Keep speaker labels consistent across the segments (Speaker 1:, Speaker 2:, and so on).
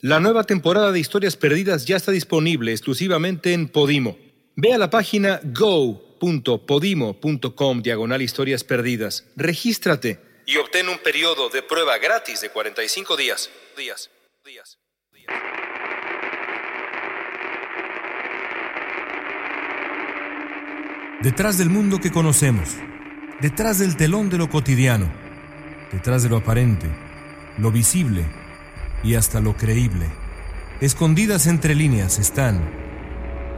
Speaker 1: La nueva temporada de Historias Perdidas ya está disponible exclusivamente en Podimo. Ve a la página go.podimo.com diagonal historias perdidas. Regístrate y obtén un periodo de prueba gratis de 45 días. Días, días, días.
Speaker 2: Detrás del mundo que conocemos, detrás del telón de lo cotidiano, detrás de lo aparente, lo visible y hasta lo creíble. Escondidas entre líneas están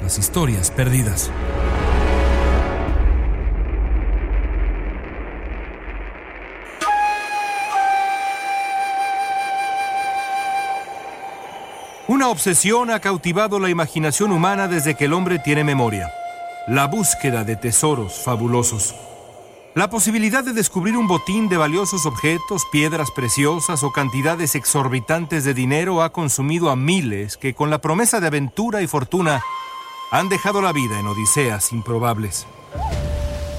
Speaker 2: las historias perdidas. Una obsesión ha cautivado la imaginación humana desde que el hombre tiene memoria. La búsqueda de tesoros fabulosos. La posibilidad de descubrir un botín de valiosos objetos, piedras preciosas o cantidades exorbitantes de dinero ha consumido a miles que con la promesa de aventura y fortuna han dejado la vida en odiseas improbables.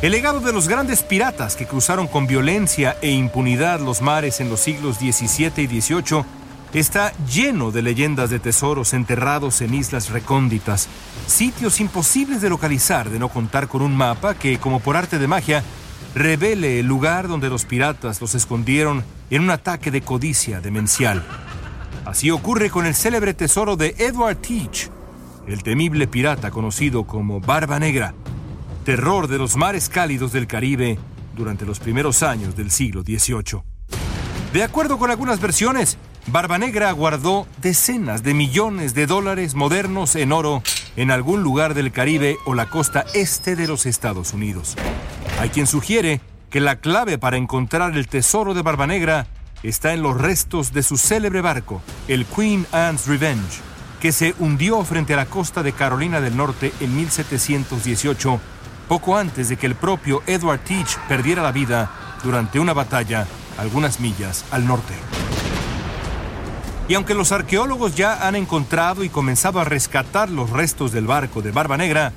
Speaker 2: El legado de los grandes piratas que cruzaron con violencia e impunidad los mares en los siglos XVII y XVIII está lleno de leyendas de tesoros enterrados en islas recónditas, sitios imposibles de localizar de no contar con un mapa que, como por arte de magia, revele el lugar donde los piratas los escondieron en un ataque de codicia demencial. Así ocurre con el célebre tesoro de Edward Teach, el temible pirata conocido como Barba Negra, terror de los mares cálidos del Caribe durante los primeros años del siglo XVIII. De acuerdo con algunas versiones, Barba Negra guardó decenas de millones de dólares modernos en oro en algún lugar del Caribe o la costa este de los Estados Unidos. Hay quien sugiere que la clave para encontrar el tesoro de Barba Negra está en los restos de su célebre barco, el Queen Anne's Revenge, que se hundió frente a la costa de Carolina del Norte en 1718, poco antes de que el propio Edward Teach perdiera la vida durante una batalla algunas millas al norte. Y aunque los arqueólogos ya han encontrado y comenzado a rescatar los restos del barco de Barba Negra,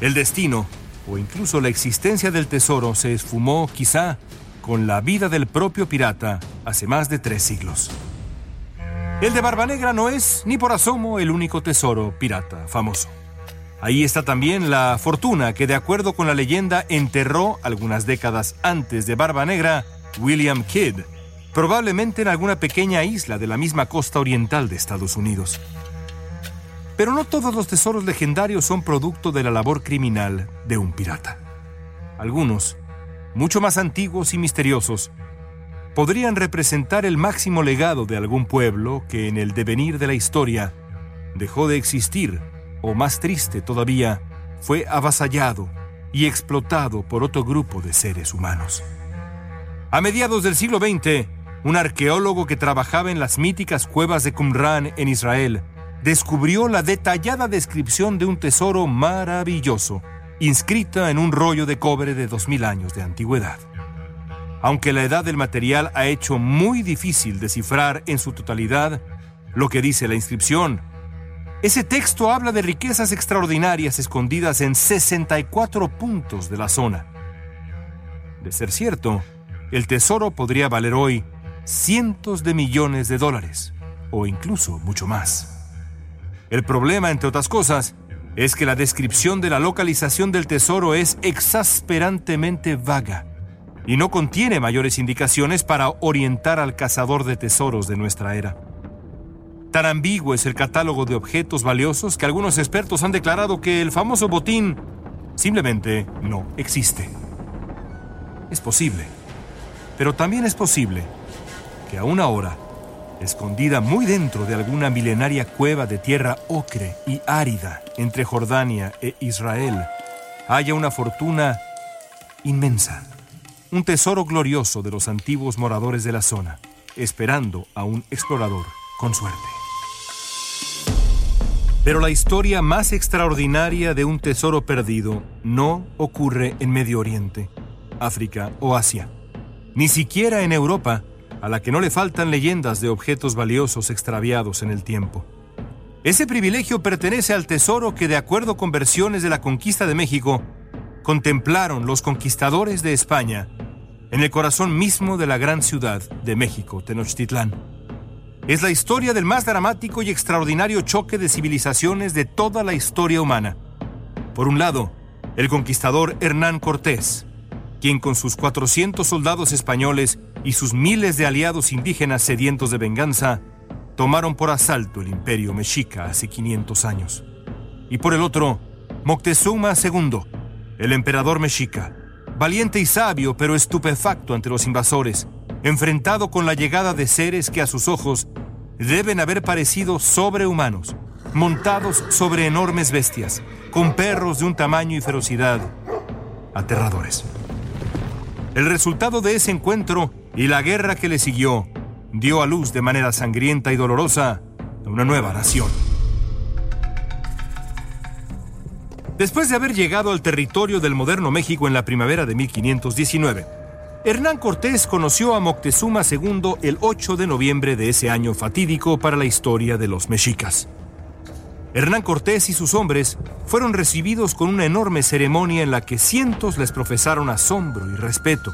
Speaker 2: el destino o incluso la existencia del tesoro se esfumó quizá con la vida del propio pirata hace más de tres siglos. El de Barba Negra no es ni por asomo el único tesoro pirata famoso. Ahí está también la fortuna que de acuerdo con la leyenda enterró algunas décadas antes de Barba Negra William Kidd, probablemente en alguna pequeña isla de la misma costa oriental de Estados Unidos. Pero no todos los tesoros legendarios son producto de la labor criminal de un pirata. Algunos, mucho más antiguos y misteriosos, podrían representar el máximo legado de algún pueblo que en el devenir de la historia dejó de existir, o más triste todavía, fue avasallado y explotado por otro grupo de seres humanos. A mediados del siglo XX, un arqueólogo que trabajaba en las míticas cuevas de Qumran en Israel descubrió la detallada descripción de un tesoro maravilloso, inscrita en un rollo de cobre de 2000 años de antigüedad. Aunque la edad del material ha hecho muy difícil descifrar en su totalidad lo que dice la inscripción, ese texto habla de riquezas extraordinarias escondidas en 64 puntos de la zona. De ser cierto, el tesoro podría valer hoy cientos de millones de dólares, o incluso mucho más. El problema, entre otras cosas, es que la descripción de la localización del tesoro es exasperantemente vaga y no contiene mayores indicaciones para orientar al cazador de tesoros de nuestra era. Tan ambiguo es el catálogo de objetos valiosos que algunos expertos han declarado que el famoso botín simplemente no existe. Es posible, pero también es posible que aún ahora escondida muy dentro de alguna milenaria cueva de tierra ocre y árida entre Jordania e Israel, haya una fortuna inmensa, un tesoro glorioso de los antiguos moradores de la zona, esperando a un explorador con suerte. Pero la historia más extraordinaria de un tesoro perdido no ocurre en Medio Oriente, África o Asia, ni siquiera en Europa, a la que no le faltan leyendas de objetos valiosos extraviados en el tiempo. Ese privilegio pertenece al tesoro que, de acuerdo con versiones de la conquista de México, contemplaron los conquistadores de España en el corazón mismo de la gran ciudad de México, Tenochtitlán. es la historia del más dramático y extraordinario choque de civilizaciones de toda la historia humana. Por un lado, el conquistador Hernán Cortés, quien con sus 400 soldados españoles y sus miles de aliados indígenas sedientos de venganza, tomaron por asalto el imperio mexica hace 500 años. Y por el otro, Moctezuma II, el emperador mexica, valiente y sabio pero estupefacto ante los invasores, enfrentado con la llegada de seres que a sus ojos deben haber parecido sobrehumanos, montados sobre enormes bestias, con perros de un tamaño y ferocidad aterradores. El resultado de ese encuentro y la guerra que le siguió dio a luz de manera sangrienta y dolorosa a una nueva nación. Después de haber llegado al territorio del moderno México en la primavera de 1519, Hernán Cortés conoció a Moctezuma II el 8 de noviembre de ese año fatídico para la historia de los mexicas. Hernán Cortés y sus hombres fueron recibidos con una enorme ceremonia en la que cientos les profesaron asombro y respeto.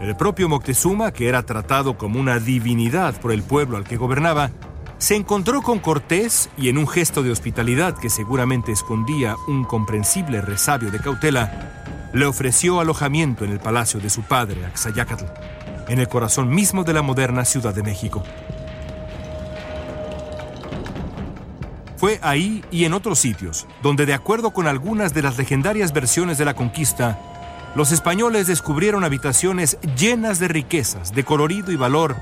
Speaker 2: El propio Moctezuma, que era tratado como una divinidad por el pueblo al que gobernaba, se encontró con Cortés y en un gesto de hospitalidad que seguramente escondía un comprensible resabio de cautela, le ofreció alojamiento en el palacio de su padre, Axayacatl, en el corazón mismo de la moderna Ciudad de México. Fue ahí y en otros sitios donde, de acuerdo con algunas de las legendarias versiones de la conquista, los españoles descubrieron habitaciones llenas de riquezas, de colorido y valor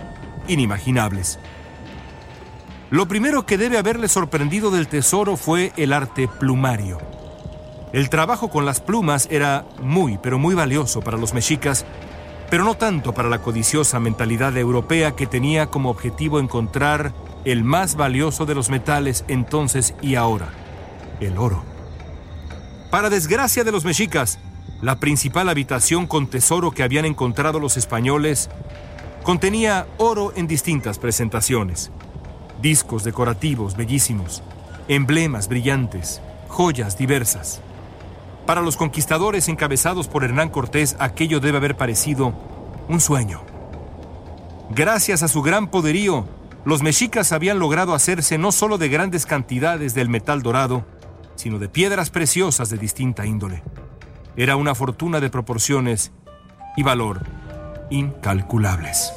Speaker 2: inimaginables. Lo primero que debe haberle sorprendido del tesoro fue el arte plumario. El trabajo con las plumas era muy, pero muy valioso para los mexicas, pero no tanto para la codiciosa mentalidad europea que tenía como objetivo encontrar el más valioso de los metales entonces y ahora, el oro. Para desgracia de los mexicas, la principal habitación con tesoro que habían encontrado los españoles contenía oro en distintas presentaciones, discos decorativos bellísimos, emblemas brillantes, joyas diversas. Para los conquistadores encabezados por Hernán Cortés, aquello debe haber parecido un sueño. Gracias a su gran poderío, los mexicas habían logrado hacerse no solo de grandes cantidades del metal dorado, sino de piedras preciosas de distinta índole. Era una fortuna de proporciones y valor incalculables.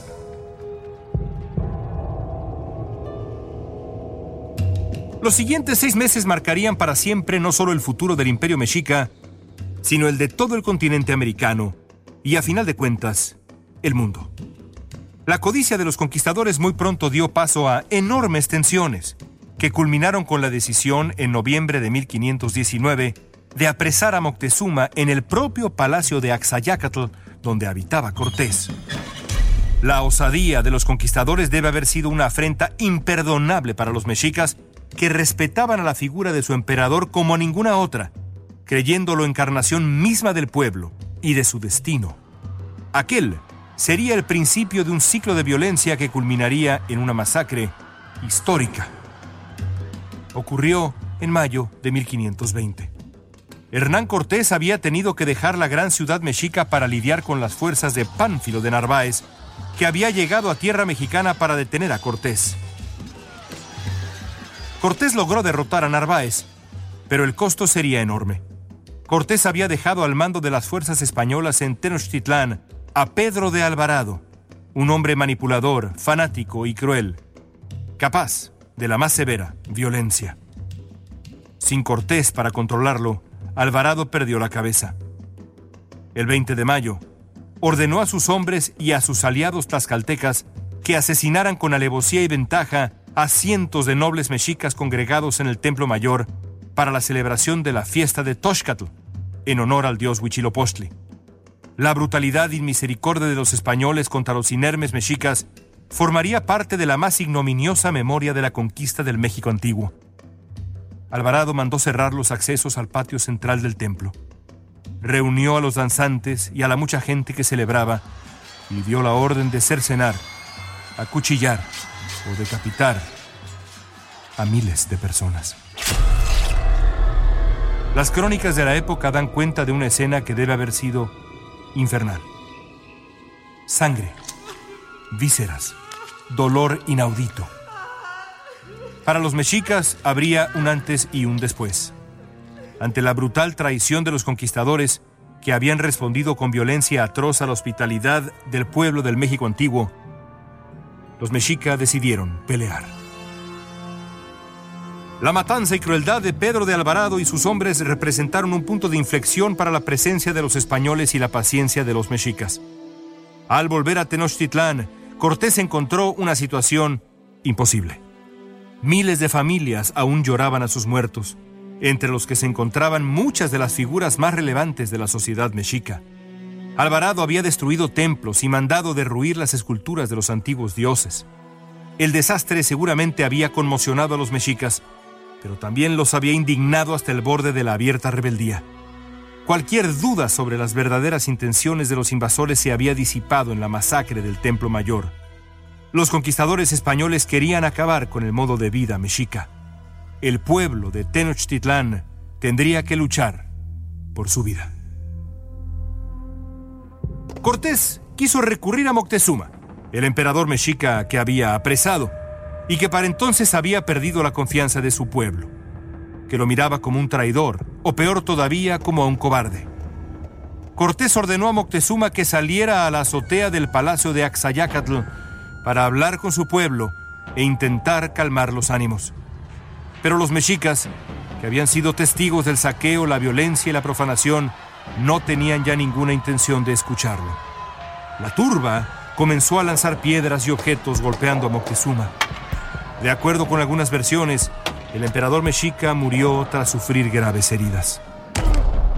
Speaker 2: Los siguientes seis meses marcarían para siempre no solo el futuro del imperio mexica, sino el de todo el continente americano y, a final de cuentas, el mundo. La codicia de los conquistadores muy pronto dio paso a enormes tensiones, que culminaron con la decisión en noviembre de 1519 de apresar a Moctezuma en el propio palacio de Axayacatl, donde habitaba Cortés. La osadía de los conquistadores debe haber sido una afrenta imperdonable para los mexicas, que respetaban a la figura de su emperador como a ninguna otra, creyéndolo encarnación misma del pueblo y de su destino. Aquel sería el principio de un ciclo de violencia que culminaría en una masacre histórica. Ocurrió en mayo de 1520. Hernán Cortés había tenido que dejar la gran ciudad mexica para lidiar con las fuerzas de Pánfilo de Narváez, que había llegado a tierra mexicana para detener a Cortés. Cortés logró derrotar a Narváez, pero el costo sería enorme. Cortés había dejado al mando de las fuerzas españolas en Tenochtitlán a Pedro de Alvarado, un hombre manipulador, fanático y cruel, capaz de la más severa violencia. Sin Cortés para controlarlo, Alvarado perdió la cabeza. El 20 de mayo, ordenó a sus hombres y a sus aliados tlaxcaltecas que asesinaran con alevosía y ventaja a cientos de nobles mexicas congregados en el Templo Mayor para la celebración de la fiesta de Toxcatl, en honor al dios Huitzilopochtli. La brutalidad y misericordia de los españoles contra los inermes mexicas formaría parte de la más ignominiosa memoria de la conquista del México antiguo. Alvarado mandó cerrar los accesos al patio central del templo. Reunió a los danzantes y a la mucha gente que celebraba y dio la orden de cercenar, acuchillar o decapitar a miles de personas. Las crónicas de la época dan cuenta de una escena que debe haber sido infernal. Sangre, vísceras, dolor inaudito. Para los mexicas habría un antes y un después. Ante la brutal traición de los conquistadores, que habían respondido con violencia atroz a la hospitalidad del pueblo del México antiguo, los mexicas decidieron pelear. La matanza y crueldad de Pedro de Alvarado y sus hombres representaron un punto de inflexión para la presencia de los españoles y la paciencia de los mexicas. Al volver a Tenochtitlán, Cortés encontró una situación imposible. Miles de familias aún lloraban a sus muertos, entre los que se encontraban muchas de las figuras más relevantes de la sociedad mexica. Alvarado había destruido templos y mandado derruir las esculturas de los antiguos dioses. El desastre seguramente había conmocionado a los mexicas, pero también los había indignado hasta el borde de la abierta rebeldía. Cualquier duda sobre las verdaderas intenciones de los invasores se había disipado en la masacre del Templo Mayor. Los conquistadores españoles querían acabar con el modo de vida mexica. El pueblo de Tenochtitlán tendría que luchar por su vida. Cortés quiso recurrir a Moctezuma, el emperador mexica que había apresado y que para entonces había perdido la confianza de su pueblo, que lo miraba como un traidor, o peor todavía, como a un cobarde. Cortés ordenó a Moctezuma que saliera a la azotea del palacio de Axayacatl para hablar con su pueblo e intentar calmar los ánimos. Pero los mexicas, que habían sido testigos del saqueo, la violencia y la profanación, no tenían ya ninguna intención de escucharlo. La turba comenzó a lanzar piedras y objetos golpeando a Moctezuma. De acuerdo con algunas versiones, el emperador mexica murió tras sufrir graves heridas.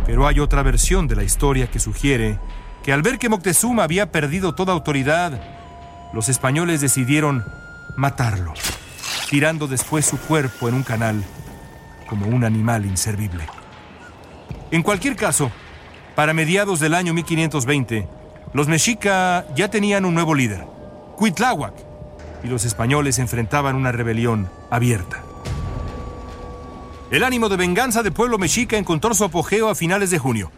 Speaker 2: Pero hay otra versión de la historia que sugiere que al ver que Moctezuma había perdido toda autoridad, los españoles decidieron matarlo, tirando después su cuerpo en un canal como un animal inservible. En cualquier caso, para mediados del año 1520, los mexica ya tenían un nuevo líder, Cuitláhuac, y los españoles enfrentaban una rebelión abierta. El ánimo de venganza del pueblo mexica encontró su apogeo a finales de junio.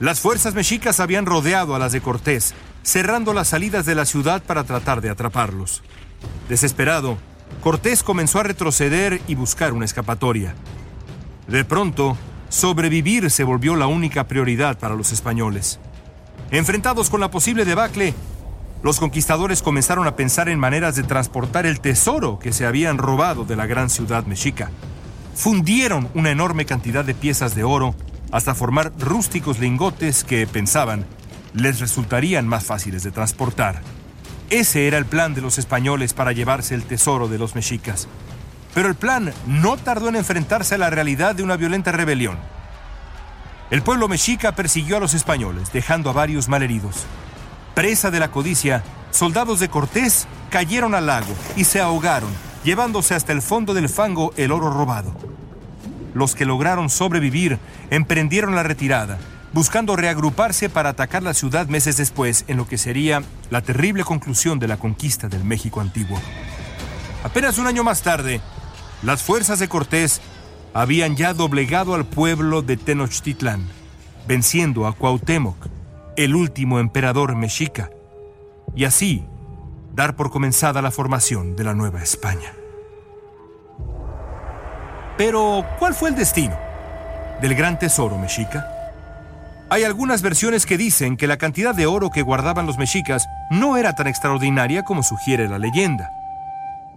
Speaker 2: Las fuerzas mexicas habían rodeado a las de Cortés, cerrando las salidas de la ciudad para tratar de atraparlos. Desesperado, Cortés comenzó a retroceder y buscar una escapatoria. De pronto, sobrevivir se volvió la única prioridad para los españoles. Enfrentados con la posible debacle, los conquistadores comenzaron a pensar en maneras de transportar el tesoro que se habían robado de la gran ciudad mexica. Fundieron una enorme cantidad de piezas de oro hasta formar rústicos lingotes que, pensaban, les resultarían más fáciles de transportar. Ese era el plan de los españoles para llevarse el tesoro de los mexicas. Pero el plan no tardó en enfrentarse a la realidad de una violenta rebelión. El pueblo mexica persiguió a los españoles, dejando a varios malheridos. Presa de la codicia, soldados de Cortés cayeron al lago y se ahogaron, llevándose hasta el fondo del fango el oro robado. Los que lograron sobrevivir emprendieron la retirada, buscando reagruparse para atacar la ciudad meses después, en lo que sería la terrible conclusión de la conquista del México antiguo. Apenas un año más tarde, las fuerzas de Cortés habían ya doblegado al pueblo de Tenochtitlán, venciendo a Cuauhtémoc, el último emperador mexica, y así dar por comenzada la formación de la Nueva España. Pero, ¿cuál fue el destino del gran tesoro mexica? Hay algunas versiones que dicen que la cantidad de oro que guardaban los mexicas no era tan extraordinaria como sugiere la leyenda.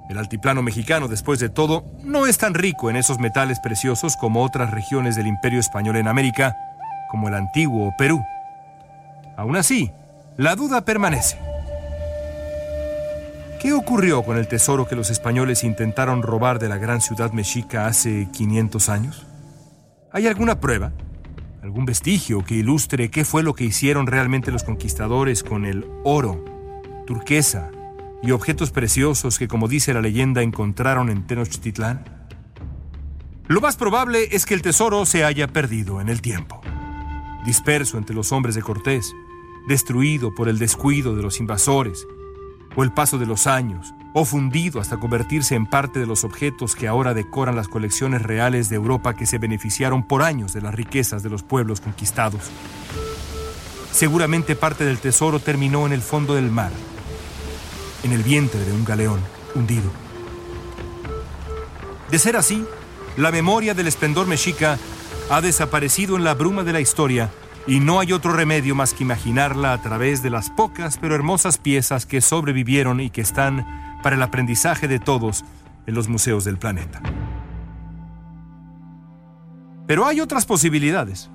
Speaker 2: El altiplano mexicano, después de todo, no es tan rico en esos metales preciosos como otras regiones del imperio español en América, como el antiguo Perú. Aún así, la duda permanece. ¿Qué ocurrió con el tesoro que los españoles intentaron robar de la gran ciudad mexica hace 500 años? ¿Hay alguna prueba? ¿Algún vestigio que ilustre qué fue lo que hicieron realmente los conquistadores con el oro, turquesa y objetos preciosos que, como dice la leyenda, encontraron en Tenochtitlán? Lo más probable es que el tesoro se haya perdido en el tiempo, disperso entre los hombres de Cortés, destruido por el descuido de los invasores, o el paso de los años, o fundido hasta convertirse en parte de los objetos que ahora decoran las colecciones reales de Europa que se beneficiaron por años de las riquezas de los pueblos conquistados. Seguramente parte del tesoro terminó en el fondo del mar, en el vientre de un galeón hundido. De ser así, la memoria del esplendor mexica ha desaparecido en la bruma de la historia y no hay otro remedio más que imaginarla a través de las pocas pero hermosas piezas que sobrevivieron y que están para el aprendizaje de todos en los museos del planeta. Pero hay otras posibilidades,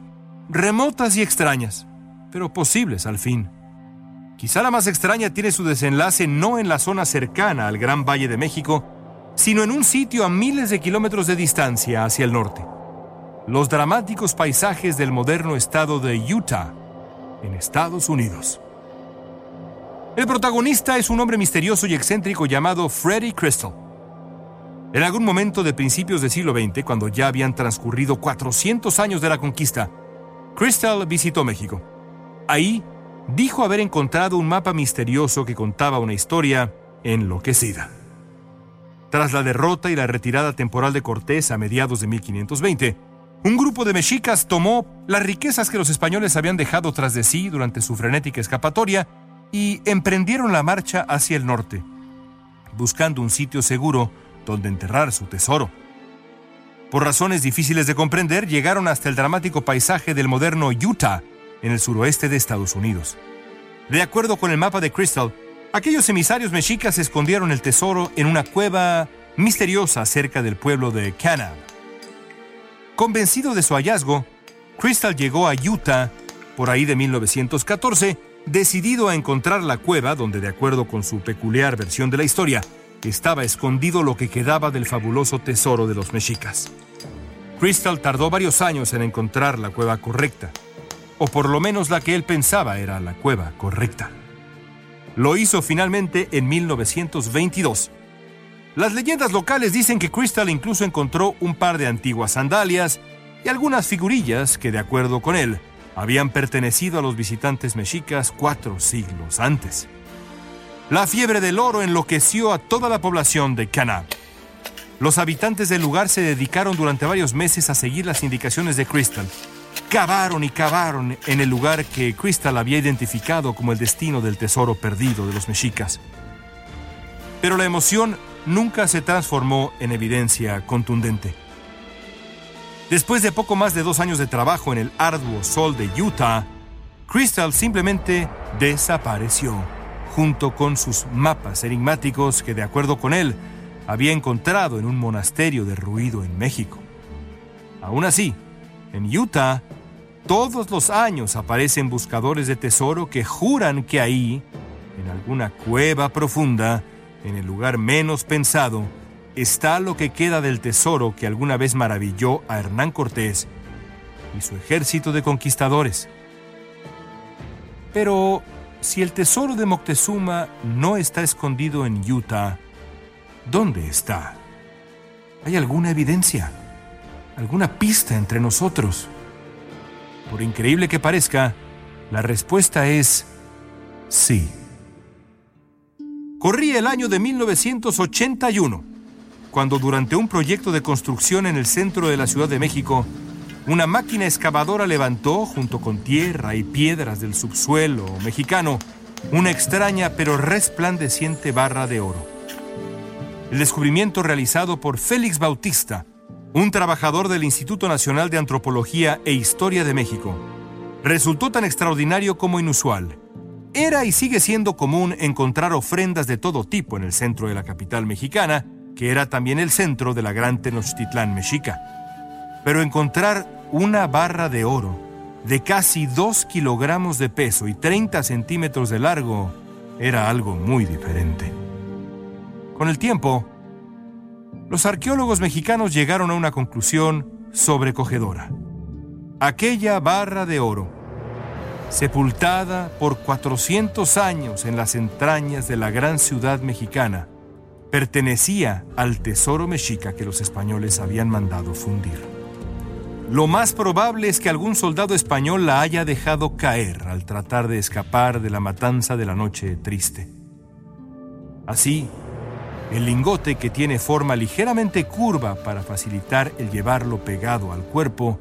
Speaker 2: remotas y extrañas, pero posibles al fin. Quizá la más extraña tiene su desenlace no en la zona cercana al Gran Valle de México, sino en un sitio a miles de kilómetros de distancia hacia el norte los dramáticos paisajes del moderno estado de Utah, en Estados Unidos. El protagonista es un hombre misterioso y excéntrico llamado Freddie Crystal. En algún momento de principios del siglo XX, cuando ya habían transcurrido 400 años de la conquista, Crystal visitó México. Ahí dijo haber encontrado un mapa misterioso que contaba una historia enloquecida. Tras la derrota y la retirada temporal de Cortés a mediados de 1520, un grupo de mexicas tomó las riquezas que los españoles habían dejado tras de sí durante su frenética escapatoria y emprendieron la marcha hacia el norte, buscando un sitio seguro donde enterrar su tesoro. Por razones difíciles de comprender, llegaron hasta el dramático paisaje del moderno Utah, en el suroeste de Estados Unidos. De acuerdo con el mapa de Crystal, aquellos emisarios mexicas escondieron el tesoro en una cueva misteriosa cerca del pueblo de Kanab. Convencido de su hallazgo, Crystal llegó a Utah por ahí de 1914, decidido a encontrar la cueva donde, de acuerdo con su peculiar versión de la historia, estaba escondido lo que quedaba del fabuloso tesoro de los mexicas. Crystal tardó varios años en encontrar la cueva correcta, o por lo menos la que él pensaba era la cueva correcta. Lo hizo finalmente en 1922, las leyendas locales dicen que Crystal incluso encontró un par de antiguas sandalias y algunas figurillas que, de acuerdo con él, habían pertenecido a los visitantes mexicas cuatro siglos antes. La fiebre del oro enloqueció a toda la población de Cana. Los habitantes del lugar se dedicaron durante varios meses a seguir las indicaciones de Crystal. Cavaron y cavaron en el lugar que Crystal había identificado como el destino del tesoro perdido de los mexicas. Pero la emoción nunca se transformó en evidencia contundente. Después de poco más de dos años de trabajo en el arduo sol de Utah, Crystal simplemente desapareció, junto con sus mapas enigmáticos que, de acuerdo con él, había encontrado en un monasterio derruido en México. Aún así, en Utah, todos los años aparecen buscadores de tesoro que juran que ahí, en alguna cueva profunda, en el lugar menos pensado, está lo que queda del tesoro que alguna vez maravilló a Hernán Cortés y su ejército de conquistadores. Pero si el tesoro de Moctezuma no está escondido en Utah, ¿dónde está? ¿Hay alguna evidencia? ¿Alguna pista entre nosotros? Por increíble que parezca, la respuesta es sí. Corría el año de 1981, cuando durante un proyecto de construcción en el centro de la Ciudad de México, una máquina excavadora levantó, junto con tierra y piedras del subsuelo mexicano, una extraña pero resplandeciente barra de oro. El descubrimiento realizado por Félix Bautista, un trabajador del Instituto Nacional de Antropología e Historia de México, resultó tan extraordinario como inusual era y sigue siendo común encontrar ofrendas de todo tipo en el centro de la capital mexicana, que era también el centro de la gran Tenochtitlán mexica. Pero encontrar una barra de oro de casi 2 kilogramos de peso y 30 centímetros de largo era algo muy diferente. Con el tiempo, los arqueólogos mexicanos llegaron a una conclusión sobrecogedora. Aquella barra de oro sepultada por 400 años en las entrañas de la gran ciudad mexicana, pertenecía al tesoro mexica que los españoles habían mandado fundir. Lo más probable es que algún soldado español la haya dejado caer al tratar de escapar de la matanza de la noche triste. Así, el lingote que tiene forma ligeramente curva para facilitar el llevarlo pegado al cuerpo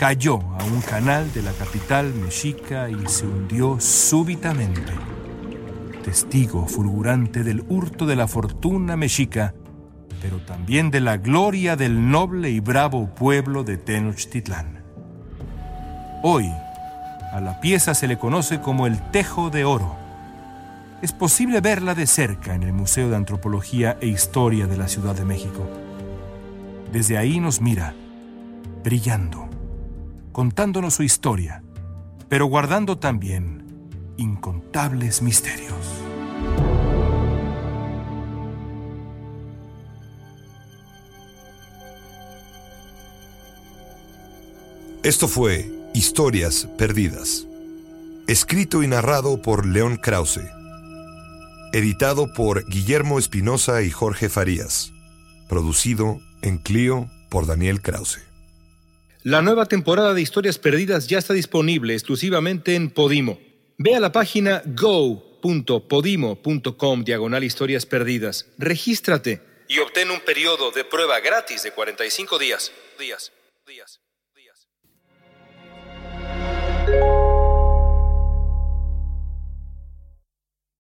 Speaker 2: cayó a un canal de la capital mexica y se hundió súbitamente, testigo fulgurante del hurto de la fortuna mexica, pero también de la gloria del noble y bravo pueblo de Tenochtitlán. Hoy, a la pieza se le conoce como el Tejo de Oro. Es posible verla de cerca en el Museo de Antropología e Historia de la Ciudad de México. Desde ahí nos mira, brillando, contándonos su historia, pero guardando también incontables misterios.
Speaker 3: Esto fue Historias Perdidas, escrito y narrado por León Krause, editado por Guillermo Espinosa y Jorge Farías, producido en Clio por Daniel Krause.
Speaker 1: La nueva temporada de Historias Perdidas ya está disponible exclusivamente en Podimo. Ve a la página go.podimo.com diagonal historias perdidas, regístrate y obtén un periodo de prueba gratis de 45 días. Días, días, días.